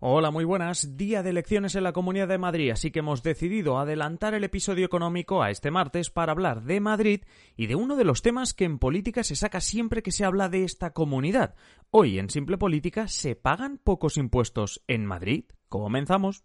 Hola, muy buenas. Día de elecciones en la Comunidad de Madrid, así que hemos decidido adelantar el episodio económico a este martes para hablar de Madrid y de uno de los temas que en política se saca siempre que se habla de esta comunidad. Hoy en Simple Política, ¿se pagan pocos impuestos en Madrid? Comenzamos.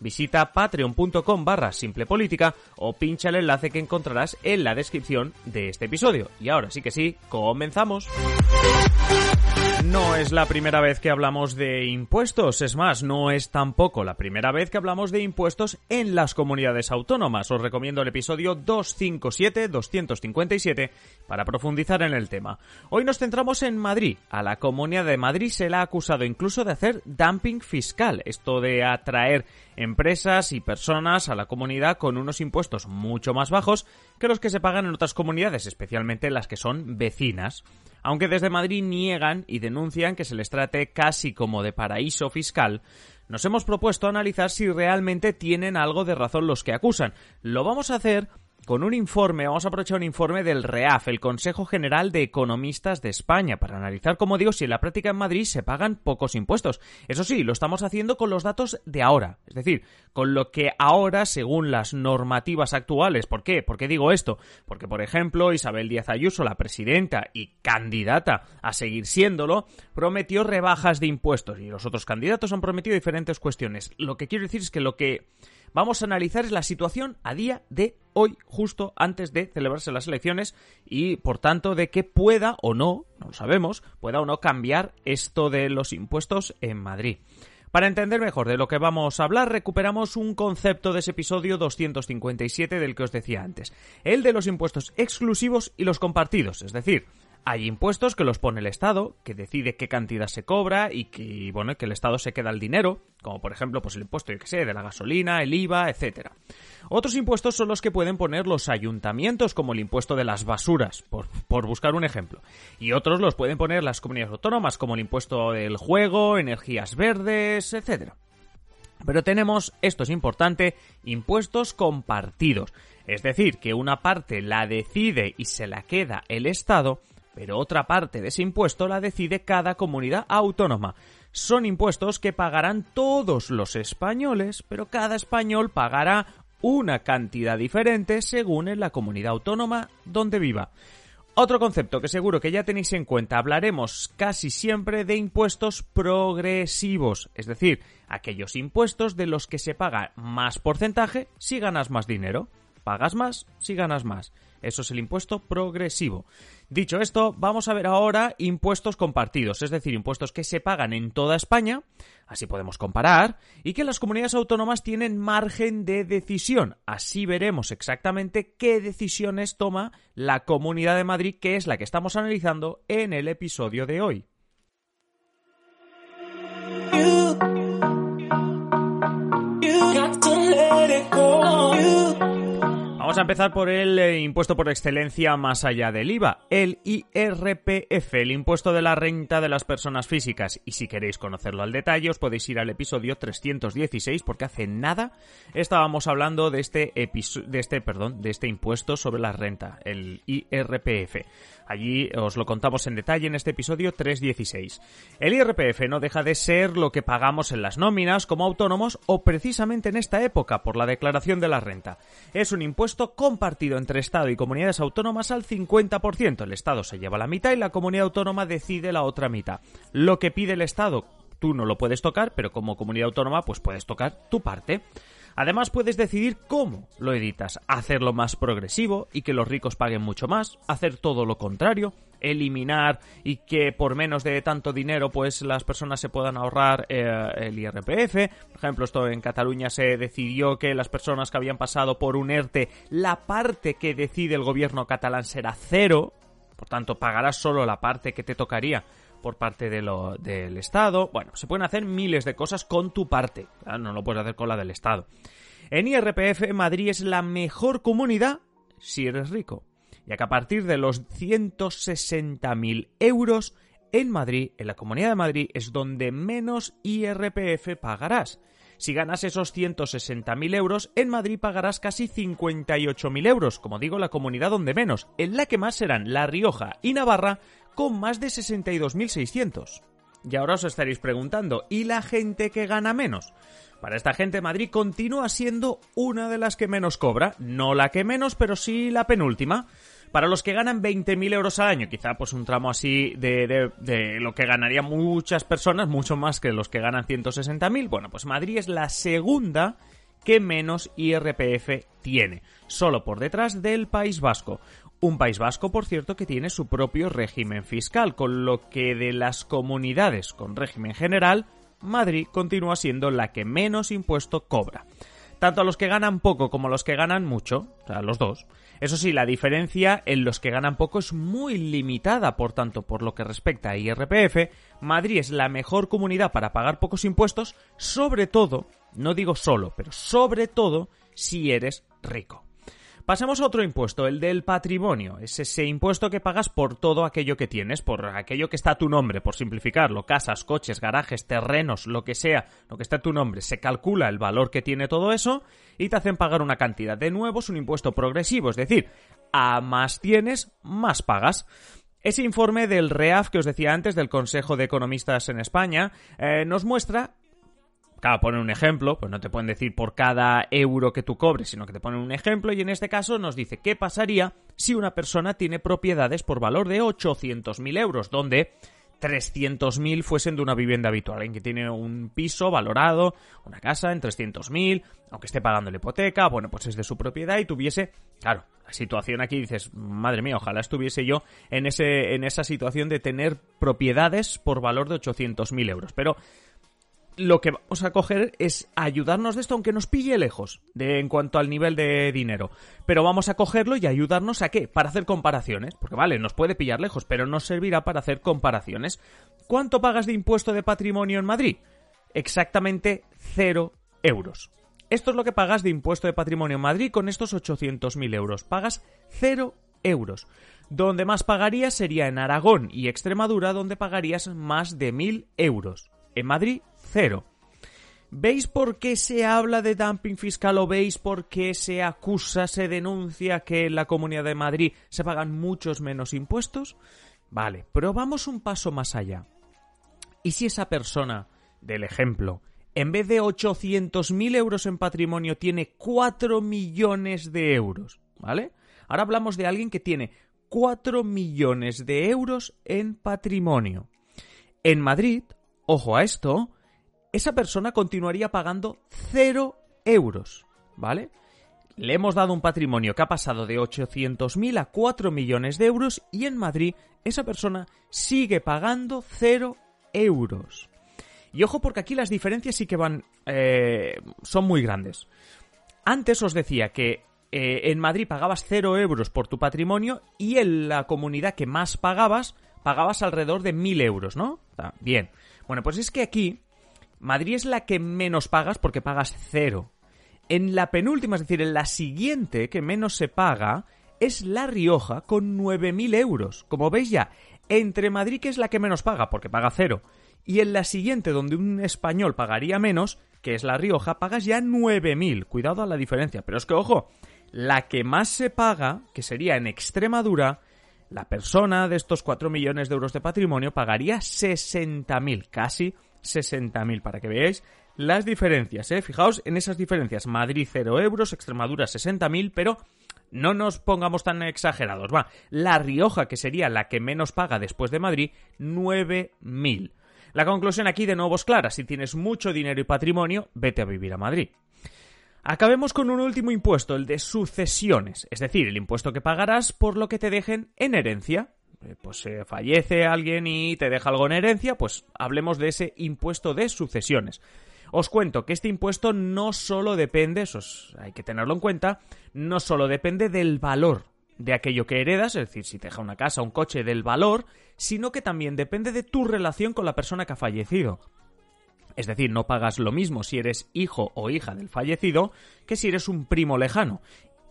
visita patreon.com barra simple política o pincha el enlace que encontrarás en la descripción de este episodio. Y ahora sí que sí, comenzamos. No es la primera vez que hablamos de impuestos, es más, no es tampoco la primera vez que hablamos de impuestos en las comunidades autónomas. Os recomiendo el episodio 257-257 para profundizar en el tema. Hoy nos centramos en Madrid. A la Comunidad de Madrid se la ha acusado incluso de hacer dumping fiscal, esto de atraer empresas y personas a la comunidad con unos impuestos mucho más bajos que los que se pagan en otras comunidades, especialmente las que son vecinas aunque desde Madrid niegan y denuncian que se les trate casi como de paraíso fiscal, nos hemos propuesto analizar si realmente tienen algo de razón los que acusan. Lo vamos a hacer con un informe, vamos a aprovechar un informe del REAF, el Consejo General de Economistas de España, para analizar, como digo, si en la práctica en Madrid se pagan pocos impuestos. Eso sí, lo estamos haciendo con los datos de ahora, es decir, con lo que ahora, según las normativas actuales. ¿Por qué? ¿Por qué digo esto? Porque, por ejemplo, Isabel Díaz Ayuso, la presidenta y candidata a seguir siéndolo, prometió rebajas de impuestos y los otros candidatos han prometido diferentes cuestiones. Lo que quiero decir es que lo que vamos a analizar la situación a día de hoy, justo antes de celebrarse las elecciones y, por tanto, de que pueda o no, no lo sabemos, pueda o no cambiar esto de los impuestos en Madrid. Para entender mejor de lo que vamos a hablar, recuperamos un concepto de ese episodio 257 del que os decía antes, el de los impuestos exclusivos y los compartidos, es decir, hay impuestos que los pone el Estado, que decide qué cantidad se cobra y que, bueno, que el Estado se queda el dinero, como por ejemplo, pues el impuesto, yo que sé, de la gasolina, el IVA, etcétera. Otros impuestos son los que pueden poner los ayuntamientos, como el impuesto de las basuras, por, por buscar un ejemplo. Y otros los pueden poner las comunidades autónomas, como el impuesto del juego, energías verdes, etcétera. Pero tenemos, esto es importante, impuestos compartidos. Es decir, que una parte la decide y se la queda el Estado pero otra parte de ese impuesto la decide cada comunidad autónoma. Son impuestos que pagarán todos los españoles, pero cada español pagará una cantidad diferente según en la comunidad autónoma donde viva. Otro concepto que seguro que ya tenéis en cuenta, hablaremos casi siempre de impuestos progresivos, es decir, aquellos impuestos de los que se paga más porcentaje si ganas más dinero. Pagas más si ganas más. Eso es el impuesto progresivo. Dicho esto, vamos a ver ahora impuestos compartidos, es decir, impuestos que se pagan en toda España, así podemos comparar, y que las comunidades autónomas tienen margen de decisión. Así veremos exactamente qué decisiones toma la Comunidad de Madrid, que es la que estamos analizando en el episodio de hoy. Vamos a empezar por el eh, impuesto por excelencia más allá del IVA, el IRPF, el impuesto de la renta de las personas físicas. Y si queréis conocerlo al detalle, os podéis ir al episodio 316 porque hace nada estábamos hablando de este de este, perdón, de este impuesto sobre la renta, el IRPF. Allí os lo contamos en detalle en este episodio 316. El IRPF no deja de ser lo que pagamos en las nóminas como autónomos o precisamente en esta época por la declaración de la renta. Es un impuesto compartido entre Estado y comunidades autónomas al 50%. El Estado se lleva la mitad y la comunidad autónoma decide la otra mitad. Lo que pide el Estado tú no lo puedes tocar, pero como comunidad autónoma pues puedes tocar tu parte. Además puedes decidir cómo lo editas, hacerlo más progresivo y que los ricos paguen mucho más, hacer todo lo contrario, eliminar y que por menos de tanto dinero pues las personas se puedan ahorrar eh, el IRPF. Por ejemplo, esto en Cataluña se decidió que las personas que habían pasado por un ERTE, la parte que decide el gobierno catalán será cero, Por tanto, pagarás solo la parte que te tocaría por parte de lo, del Estado. Bueno, se pueden hacer miles de cosas con tu parte. No lo puedes hacer con la del Estado. En IRPF, Madrid es la mejor comunidad si eres rico. Ya que a partir de los 160.000 euros en Madrid, en la Comunidad de Madrid, es donde menos IRPF pagarás. Si ganas esos 160.000 euros, en Madrid pagarás casi 58.000 euros, como digo, la comunidad donde menos. En la que más serán La Rioja y Navarra, con más de 62.600. Y ahora os estaréis preguntando, ¿y la gente que gana menos? Para esta gente Madrid continúa siendo una de las que menos cobra, no la que menos, pero sí la penúltima. Para los que ganan 20.000 euros al año, quizá pues un tramo así de, de, lo que ganarían muchas personas, mucho más que los que ganan 160.000, bueno, pues Madrid es la segunda que menos IRPF tiene, solo por detrás del País Vasco. Un País Vasco, por cierto, que tiene su propio régimen fiscal, con lo que de las comunidades con régimen general, Madrid continúa siendo la que menos impuesto cobra. Tanto a los que ganan poco como a los que ganan mucho, o sea, los dos. Eso sí, la diferencia en los que ganan poco es muy limitada, por tanto, por lo que respecta a IRPF, Madrid es la mejor comunidad para pagar pocos impuestos, sobre todo, no digo solo, pero sobre todo si eres rico. Pasemos a otro impuesto, el del patrimonio. Es ese impuesto que pagas por todo aquello que tienes, por aquello que está a tu nombre, por simplificarlo, casas, coches, garajes, terrenos, lo que sea, lo que está a tu nombre. Se calcula el valor que tiene todo eso y te hacen pagar una cantidad. De nuevo, es un impuesto progresivo, es decir, a más tienes, más pagas. Ese informe del REAF que os decía antes, del Consejo de Economistas en España, eh, nos muestra Claro, ponen un ejemplo, pues no te pueden decir por cada euro que tú cobres, sino que te ponen un ejemplo y en este caso nos dice qué pasaría si una persona tiene propiedades por valor de 800.000 euros, donde 300.000 fuesen de una vivienda habitual. Alguien que tiene un piso valorado, una casa en 300.000, aunque esté pagando la hipoteca, bueno, pues es de su propiedad y tuviese, claro, la situación aquí dices, madre mía, ojalá estuviese yo en, ese, en esa situación de tener propiedades por valor de 800.000 euros. Pero lo que vamos a coger es ayudarnos de esto, aunque nos pille lejos de, en cuanto al nivel de dinero. Pero vamos a cogerlo y ayudarnos a qué? Para hacer comparaciones. Porque vale, nos puede pillar lejos, pero nos servirá para hacer comparaciones. ¿Cuánto pagas de impuesto de patrimonio en Madrid? Exactamente cero euros. Esto es lo que pagas de impuesto de patrimonio en Madrid con estos 800.000 euros. Pagas cero euros. Donde más pagarías sería en Aragón y Extremadura, donde pagarías más de 1.000 euros. En Madrid, cero. ¿Veis por qué se habla de dumping fiscal o veis por qué se acusa, se denuncia que en la Comunidad de Madrid se pagan muchos menos impuestos? Vale, pero vamos un paso más allá. ¿Y si esa persona, del ejemplo, en vez de 800.000 euros en patrimonio tiene 4 millones de euros? ¿Vale? Ahora hablamos de alguien que tiene 4 millones de euros en patrimonio. En Madrid, ojo a esto, esa persona continuaría pagando 0 euros, ¿vale? Le hemos dado un patrimonio que ha pasado de 800.000 a 4 millones de euros y en Madrid esa persona sigue pagando 0 euros. Y ojo porque aquí las diferencias sí que van... Eh, son muy grandes. Antes os decía que eh, en Madrid pagabas 0 euros por tu patrimonio y en la comunidad que más pagabas, pagabas alrededor de 1.000 euros, ¿no? Bien. Bueno, pues es que aquí Madrid es la que menos pagas porque pagas cero. En la penúltima, es decir, en la siguiente que menos se paga, es La Rioja con 9.000 euros. Como veis ya, entre Madrid, que es la que menos paga porque paga cero, y en la siguiente, donde un español pagaría menos, que es La Rioja, pagas ya 9.000. Cuidado a la diferencia. Pero es que, ojo, la que más se paga, que sería en Extremadura, la persona de estos 4 millones de euros de patrimonio pagaría 60.000, casi 60.000 para que veáis las diferencias, ¿eh? Fijaos en esas diferencias. Madrid 0 euros, Extremadura 60.000, pero no nos pongamos tan exagerados. Va, La Rioja, que sería la que menos paga después de Madrid, 9.000. La conclusión aquí de nuevo es clara. Si tienes mucho dinero y patrimonio, vete a vivir a Madrid. Acabemos con un último impuesto, el de sucesiones, es decir, el impuesto que pagarás por lo que te dejen en herencia. Eh, pues se fallece alguien y te deja algo en herencia, pues hablemos de ese impuesto de sucesiones. Os cuento que este impuesto no solo depende, eso hay que tenerlo en cuenta, no solo depende del valor de aquello que heredas, es decir, si te deja una casa, un coche, del valor, sino que también depende de tu relación con la persona que ha fallecido. Es decir, no pagas lo mismo si eres hijo o hija del fallecido que si eres un primo lejano.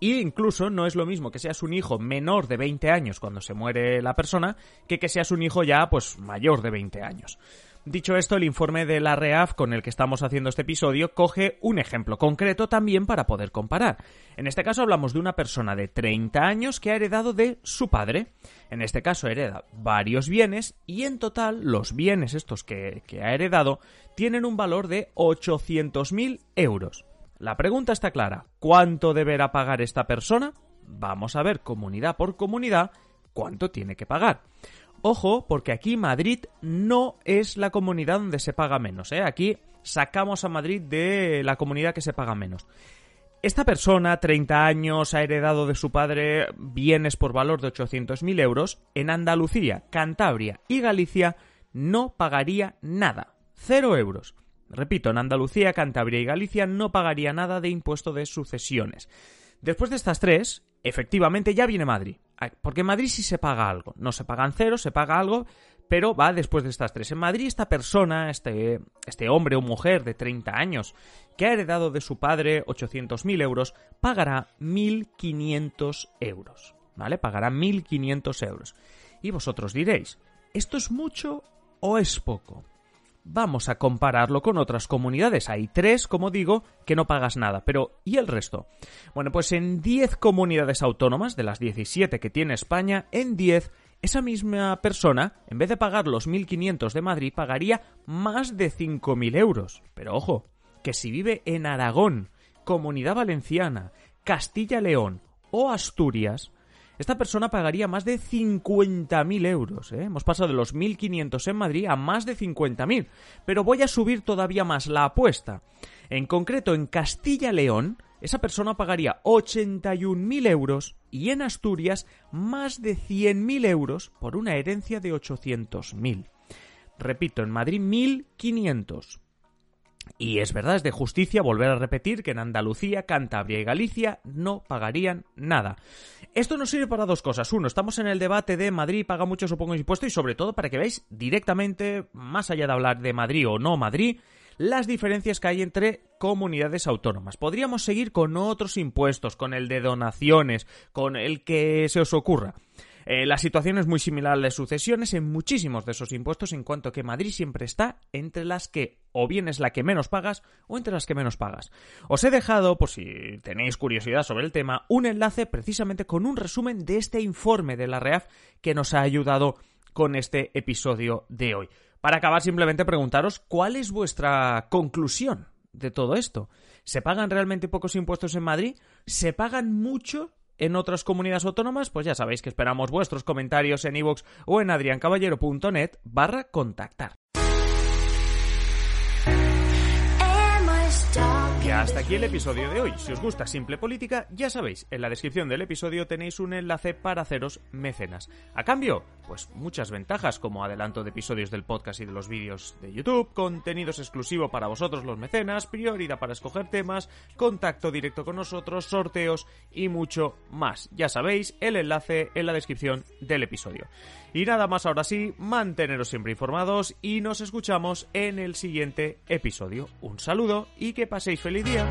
Y incluso no es lo mismo que seas un hijo menor de 20 años cuando se muere la persona que que seas un hijo ya pues mayor de 20 años. Dicho esto, el informe de la REAF con el que estamos haciendo este episodio coge un ejemplo concreto también para poder comparar. En este caso hablamos de una persona de 30 años que ha heredado de su padre. En este caso hereda varios bienes y en total los bienes estos que, que ha heredado tienen un valor de 800.000 euros. La pregunta está clara. ¿Cuánto deberá pagar esta persona? Vamos a ver comunidad por comunidad cuánto tiene que pagar. Ojo, porque aquí Madrid no es la comunidad donde se paga menos. ¿eh? Aquí sacamos a Madrid de la comunidad que se paga menos. Esta persona, 30 años, ha heredado de su padre bienes por valor de 800.000 euros. En Andalucía, Cantabria y Galicia no pagaría nada. Cero euros. Repito, en Andalucía, Cantabria y Galicia no pagaría nada de impuesto de sucesiones. Después de estas tres, efectivamente ya viene Madrid. Porque en Madrid sí se paga algo. No se pagan cero, se paga algo, pero va después de estas tres. En Madrid esta persona, este, este hombre o mujer de 30 años, que ha heredado de su padre 800.000 euros, pagará 1.500 euros. ¿Vale? Pagará 1.500 euros. Y vosotros diréis, ¿esto es mucho o es poco? Vamos a compararlo con otras comunidades. Hay tres, como digo, que no pagas nada, pero ¿y el resto? Bueno, pues en 10 comunidades autónomas, de las 17 que tiene España, en 10 esa misma persona, en vez de pagar los 1.500 de Madrid, pagaría más de 5.000 euros. Pero ojo, que si vive en Aragón, Comunidad Valenciana, Castilla-León o Asturias, esta persona pagaría más de 50.000 euros. ¿eh? Hemos pasado de los 1.500 en Madrid a más de 50.000. Pero voy a subir todavía más la apuesta. En concreto, en Castilla-León, esa persona pagaría 81.000 euros y en Asturias más de 100.000 euros por una herencia de 800.000. Repito, en Madrid 1.500. Y es verdad, es de justicia volver a repetir que en Andalucía, Cantabria y Galicia no pagarían nada. Esto nos sirve para dos cosas. Uno, estamos en el debate de Madrid paga mucho o poco impuesto y sobre todo para que veáis directamente, más allá de hablar de Madrid o no Madrid, las diferencias que hay entre comunidades autónomas. Podríamos seguir con otros impuestos, con el de donaciones, con el que se os ocurra. Eh, la situación es muy similar a la de sucesiones en muchísimos de esos impuestos, en cuanto que Madrid siempre está entre las que o bien es la que menos pagas o entre las que menos pagas. Os he dejado, por si tenéis curiosidad sobre el tema, un enlace precisamente con un resumen de este informe de la REAF que nos ha ayudado con este episodio de hoy. Para acabar, simplemente preguntaros cuál es vuestra conclusión de todo esto. ¿Se pagan realmente pocos impuestos en Madrid? ¿Se pagan mucho en otras comunidades autónomas, pues ya sabéis que esperamos vuestros comentarios en iVoox o en adriancaballero.net barra contactar. Hasta aquí el episodio de hoy. Si os gusta Simple Política, ya sabéis, en la descripción del episodio tenéis un enlace para haceros mecenas. A cambio, pues muchas ventajas como adelanto de episodios del podcast y de los vídeos de YouTube, contenidos exclusivos para vosotros los mecenas, prioridad para escoger temas, contacto directo con nosotros, sorteos y mucho más. Ya sabéis, el enlace en la descripción del episodio. Y nada más ahora sí, manteneros siempre informados y nos escuchamos en el siguiente episodio. Un saludo y que paséis feliz día.